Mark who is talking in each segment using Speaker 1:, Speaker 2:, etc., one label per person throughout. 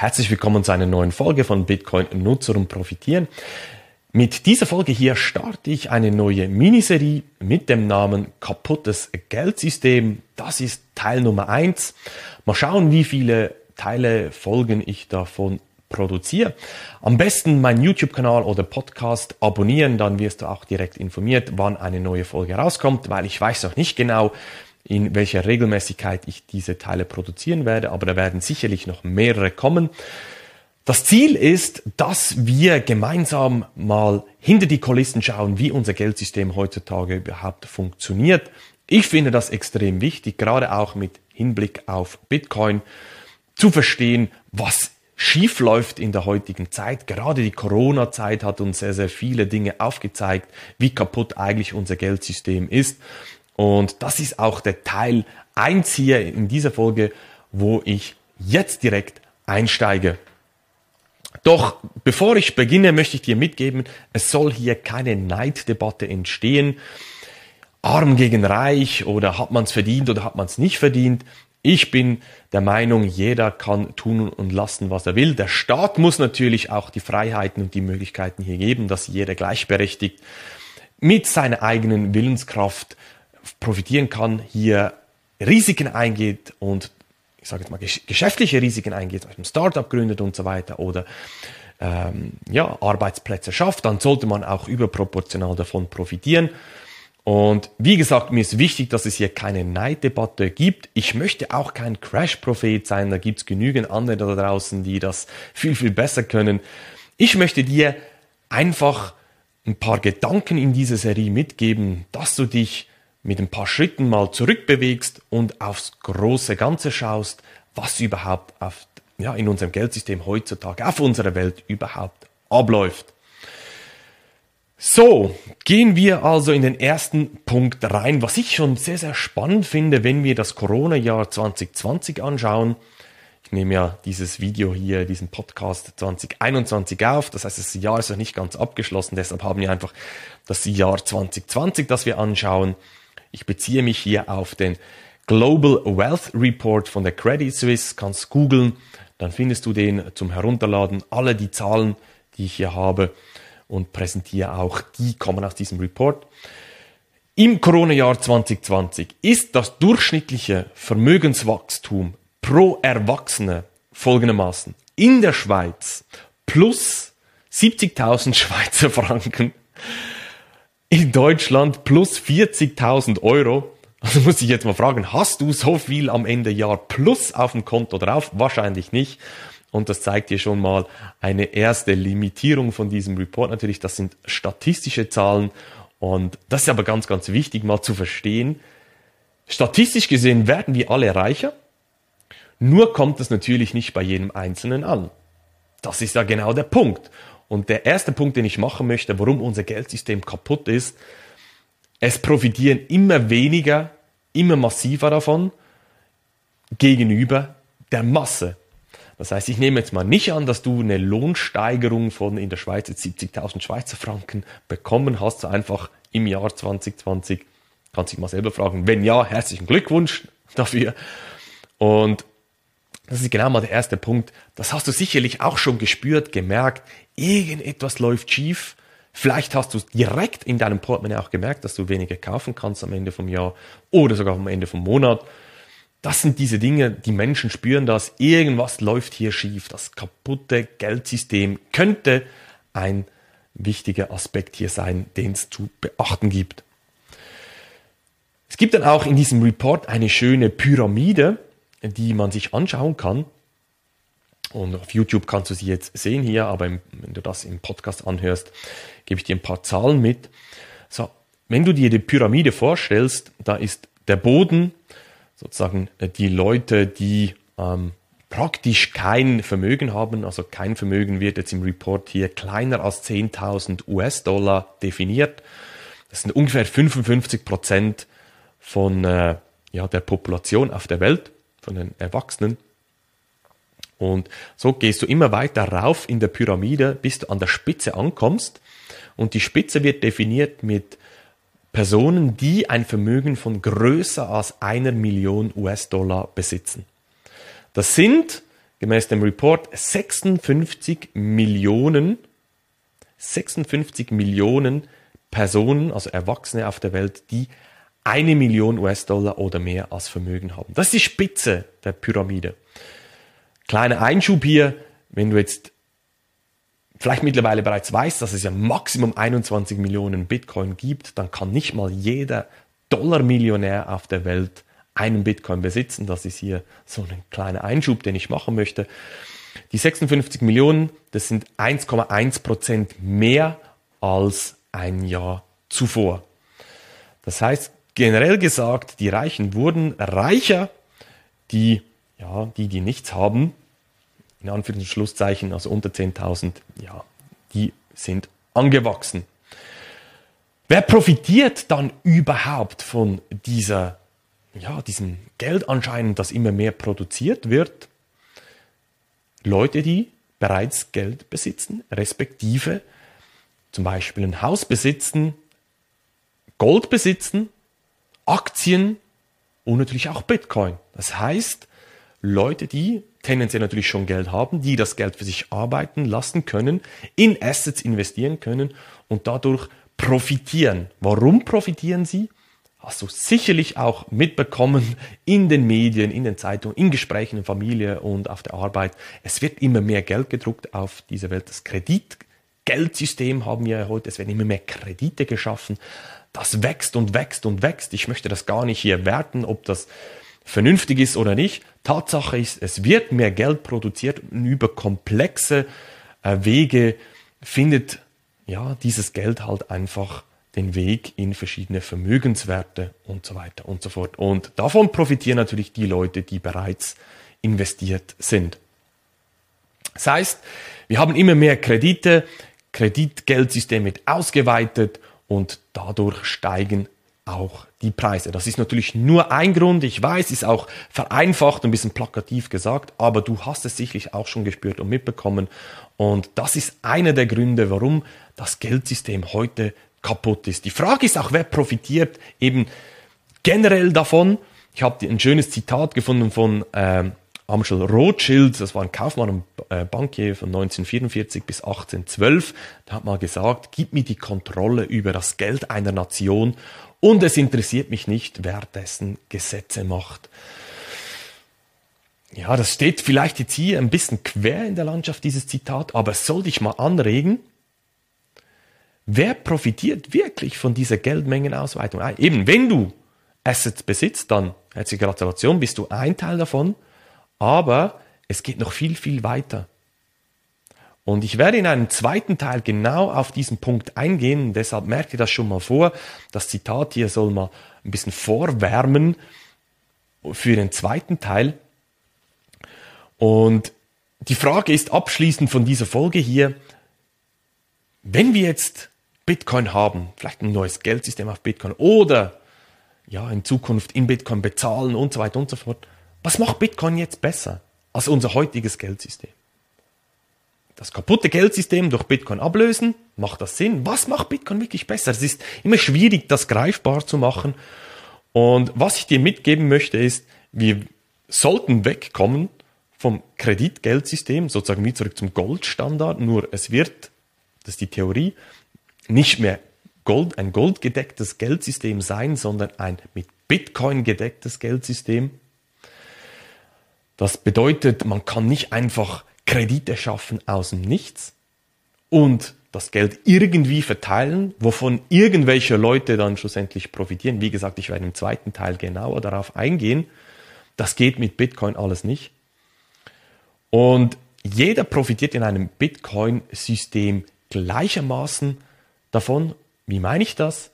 Speaker 1: Herzlich willkommen zu einer neuen Folge von Bitcoin Nutzer und Profitieren. Mit dieser Folge hier starte ich eine neue Miniserie mit dem Namen Kaputtes Geldsystem. Das ist Teil Nummer eins. Mal schauen, wie viele Teile, Folgen ich davon produziere. Am besten meinen YouTube-Kanal oder Podcast abonnieren, dann wirst du auch direkt informiert, wann eine neue Folge rauskommt, weil ich weiß noch nicht genau, in welcher Regelmäßigkeit ich diese Teile produzieren werde, aber da werden sicherlich noch mehrere kommen. Das Ziel ist, dass wir gemeinsam mal hinter die Kulissen schauen, wie unser Geldsystem heutzutage überhaupt funktioniert. Ich finde das extrem wichtig, gerade auch mit Hinblick auf Bitcoin, zu verstehen, was schief läuft in der heutigen Zeit. Gerade die Corona-Zeit hat uns sehr, sehr viele Dinge aufgezeigt, wie kaputt eigentlich unser Geldsystem ist. Und das ist auch der Teil 1 hier in dieser Folge, wo ich jetzt direkt einsteige. Doch bevor ich beginne, möchte ich dir mitgeben, es soll hier keine Neiddebatte entstehen. Arm gegen reich oder hat man es verdient oder hat man es nicht verdient. Ich bin der Meinung, jeder kann tun und lassen, was er will. Der Staat muss natürlich auch die Freiheiten und die Möglichkeiten hier geben, dass jeder gleichberechtigt mit seiner eigenen Willenskraft profitieren kann, hier Risiken eingeht und ich sage jetzt mal geschäftliche Risiken eingeht, ein Startup gründet und so weiter oder ähm, ja, Arbeitsplätze schafft, dann sollte man auch überproportional davon profitieren. Und wie gesagt, mir ist wichtig, dass es hier keine Neiddebatte gibt. Ich möchte auch kein Crash-Prophet sein, da gibt es genügend andere da draußen, die das viel, viel besser können. Ich möchte dir einfach ein paar Gedanken in dieser Serie mitgeben, dass du dich mit ein paar Schritten mal zurückbewegst und aufs große Ganze schaust, was überhaupt auf, ja, in unserem Geldsystem heutzutage, auf unserer Welt überhaupt abläuft. So, gehen wir also in den ersten Punkt rein, was ich schon sehr, sehr spannend finde, wenn wir das Corona-Jahr 2020 anschauen. Ich nehme ja dieses Video hier, diesen Podcast 2021 auf. Das heißt, das Jahr ist noch nicht ganz abgeschlossen. Deshalb haben wir einfach das Jahr 2020, das wir anschauen. Ich beziehe mich hier auf den Global Wealth Report von der Credit Suisse. Kannst googeln, dann findest du den zum Herunterladen. Alle die Zahlen, die ich hier habe und präsentiere auch, die kommen aus diesem Report. Im Corona-Jahr 2020 ist das durchschnittliche Vermögenswachstum pro Erwachsene folgendermaßen in der Schweiz plus 70.000 Schweizer Franken in Deutschland plus 40.000 Euro. Also muss ich jetzt mal fragen, hast du so viel am Ende Jahr plus auf dem Konto drauf? Wahrscheinlich nicht. Und das zeigt dir schon mal eine erste Limitierung von diesem Report. Natürlich, das sind statistische Zahlen. Und das ist aber ganz, ganz wichtig mal zu verstehen. Statistisch gesehen werden wir alle reicher. Nur kommt es natürlich nicht bei jedem Einzelnen an. Das ist ja genau der Punkt. Und der erste Punkt, den ich machen möchte, warum unser Geldsystem kaputt ist, es profitieren immer weniger, immer massiver davon gegenüber der Masse. Das heißt, ich nehme jetzt mal nicht an, dass du eine Lohnsteigerung von in der Schweiz 70.000 Schweizer Franken bekommen hast, so einfach im Jahr 2020. Kannst dich mal selber fragen. Wenn ja, herzlichen Glückwunsch dafür. Und das ist genau mal der erste Punkt. Das hast du sicherlich auch schon gespürt, gemerkt. Irgendetwas läuft schief. Vielleicht hast du direkt in deinem Portemonnaie auch gemerkt, dass du weniger kaufen kannst am Ende vom Jahr oder sogar am Ende vom Monat. Das sind diese Dinge, die Menschen spüren das. Irgendwas läuft hier schief. Das kaputte Geldsystem könnte ein wichtiger Aspekt hier sein, den es zu beachten gibt. Es gibt dann auch in diesem Report eine schöne Pyramide, die man sich anschauen kann. Und auf YouTube kannst du sie jetzt sehen hier, aber im, wenn du das im Podcast anhörst, gebe ich dir ein paar Zahlen mit. So, wenn du dir die Pyramide vorstellst, da ist der Boden sozusagen äh, die Leute, die ähm, praktisch kein Vermögen haben, also kein Vermögen wird jetzt im Report hier kleiner als 10.000 US-Dollar definiert. Das sind ungefähr 55 Prozent von äh, ja, der Population auf der Welt von den Erwachsenen. Und so gehst du immer weiter rauf in der Pyramide, bis du an der Spitze ankommst. Und die Spitze wird definiert mit Personen, die ein Vermögen von größer als einer Million US-Dollar besitzen. Das sind gemäß dem Report 56 Millionen, 56 Millionen Personen, also Erwachsene auf der Welt, die eine Million US-Dollar oder mehr als Vermögen haben. Das ist die Spitze der Pyramide. Kleiner Einschub hier, wenn du jetzt vielleicht mittlerweile bereits weißt, dass es ja Maximum 21 Millionen Bitcoin gibt, dann kann nicht mal jeder Dollar-Millionär auf der Welt einen Bitcoin besitzen. Das ist hier so ein kleiner Einschub, den ich machen möchte. Die 56 Millionen, das sind 1,1 Prozent mehr als ein Jahr zuvor. Das heißt, generell gesagt, die Reichen wurden reicher, die, ja, die, die nichts haben, in Anführungs- und Schlusszeichen, also unter 10.000, ja, die sind angewachsen. Wer profitiert dann überhaupt von dieser, ja, diesem Geld anscheinend, das immer mehr produziert wird? Leute, die bereits Geld besitzen, respektive zum Beispiel ein Haus besitzen, Gold besitzen, Aktien und natürlich auch Bitcoin. Das heißt, Leute, die tendenziell natürlich schon Geld haben, die das Geld für sich arbeiten lassen können, in Assets investieren können und dadurch profitieren. Warum profitieren sie? Hast du sicherlich auch mitbekommen in den Medien, in den Zeitungen, in Gesprächen in Familie und auf der Arbeit. Es wird immer mehr Geld gedruckt auf dieser Welt. Das Kreditgeldsystem haben wir heute. Es werden immer mehr Kredite geschaffen. Das wächst und wächst und wächst. Ich möchte das gar nicht hier werten, ob das vernünftig ist oder nicht. Tatsache ist, es wird mehr Geld produziert und über komplexe äh, Wege findet ja dieses Geld halt einfach den Weg in verschiedene Vermögenswerte und so weiter und so fort. Und davon profitieren natürlich die Leute, die bereits investiert sind. Das heißt, wir haben immer mehr Kredite, Kreditgeldsystem wird ausgeweitet und dadurch steigen auch die Preise. Das ist natürlich nur ein Grund. Ich weiß, ist auch vereinfacht und ein bisschen plakativ gesagt, aber du hast es sicherlich auch schon gespürt und mitbekommen. Und das ist einer der Gründe, warum das Geldsystem heute kaputt ist. Die Frage ist auch, wer profitiert eben generell davon. Ich habe ein schönes Zitat gefunden von ähm, Amschel Rothschild, das war ein Kaufmann und äh, Bankier von 1944 bis 1812, der hat mal gesagt, gib mir die Kontrolle über das Geld einer Nation und es interessiert mich nicht, wer dessen Gesetze macht. Ja, das steht vielleicht jetzt hier ein bisschen quer in der Landschaft, dieses Zitat, aber es soll dich mal anregen. Wer profitiert wirklich von dieser Geldmengenausweitung? Ah, eben, wenn du Assets besitzt, dann herzliche Gratulation, bist du ein Teil davon, aber es geht noch viel, viel weiter. Und ich werde in einem zweiten Teil genau auf diesen Punkt eingehen. Deshalb merkt ihr das schon mal vor. Das Zitat hier soll mal ein bisschen vorwärmen für den zweiten Teil. Und die Frage ist abschließend von dieser Folge hier, wenn wir jetzt Bitcoin haben, vielleicht ein neues Geldsystem auf Bitcoin oder ja, in Zukunft in Bitcoin bezahlen und so weiter und so fort, was macht Bitcoin jetzt besser als unser heutiges Geldsystem? das kaputte Geldsystem durch Bitcoin ablösen? Macht das Sinn? Was macht Bitcoin wirklich besser? Es ist immer schwierig, das greifbar zu machen. Und was ich dir mitgeben möchte, ist, wir sollten wegkommen vom Kreditgeldsystem, sozusagen wie zurück zum Goldstandard. Nur es wird, das ist die Theorie, nicht mehr Gold, ein goldgedecktes Geldsystem sein, sondern ein mit Bitcoin gedecktes Geldsystem. Das bedeutet, man kann nicht einfach Kredite schaffen aus dem Nichts und das Geld irgendwie verteilen, wovon irgendwelche Leute dann schlussendlich profitieren. Wie gesagt, ich werde im zweiten Teil genauer darauf eingehen. Das geht mit Bitcoin alles nicht. Und jeder profitiert in einem Bitcoin-System gleichermaßen davon. Wie meine ich das?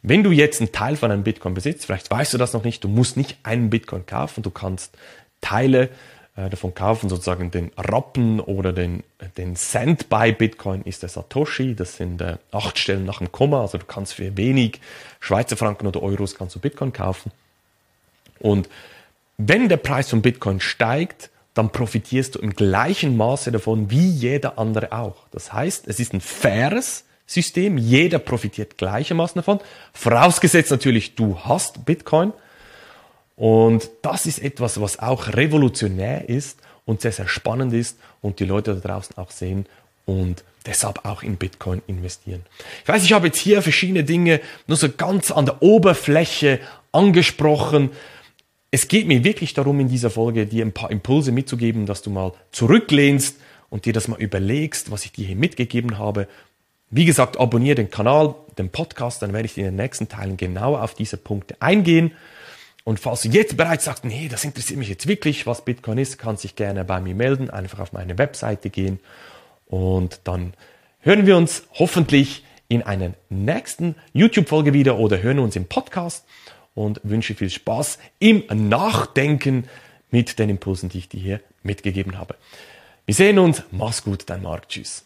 Speaker 1: Wenn du jetzt einen Teil von einem Bitcoin besitzt, vielleicht weißt du das noch nicht, du musst nicht einen Bitcoin kaufen, du kannst Teile äh, davon kaufen, sozusagen den Rappen oder den, den Cent bei Bitcoin ist der Satoshi. Das sind äh, acht Stellen nach dem Komma. Also du kannst für wenig Schweizer Franken oder Euros kannst du Bitcoin kaufen. Und wenn der Preis von Bitcoin steigt, dann profitierst du im gleichen Maße davon wie jeder andere auch. Das heißt, es ist ein faires System. Jeder profitiert gleichermaßen davon. Vorausgesetzt natürlich, du hast Bitcoin und das ist etwas, was auch revolutionär ist und sehr, sehr spannend ist und die Leute da draußen auch sehen und deshalb auch in Bitcoin investieren. Ich weiß, ich habe jetzt hier verschiedene Dinge nur so ganz an der Oberfläche angesprochen. Es geht mir wirklich darum, in dieser Folge dir ein paar Impulse mitzugeben, dass du mal zurücklehnst und dir das mal überlegst, was ich dir hier mitgegeben habe. Wie gesagt, abonniere den Kanal, den Podcast, dann werde ich in den nächsten Teilen genau auf diese Punkte eingehen. Und falls du jetzt bereits sagst, nee, das interessiert mich jetzt wirklich, was Bitcoin ist, kannst dich gerne bei mir melden, einfach auf meine Webseite gehen und dann hören wir uns hoffentlich in einer nächsten YouTube-Folge wieder oder hören uns im Podcast und wünsche viel Spaß im Nachdenken mit den Impulsen, die ich dir hier mitgegeben habe. Wir sehen uns. Mach's gut, dein Marc. Tschüss.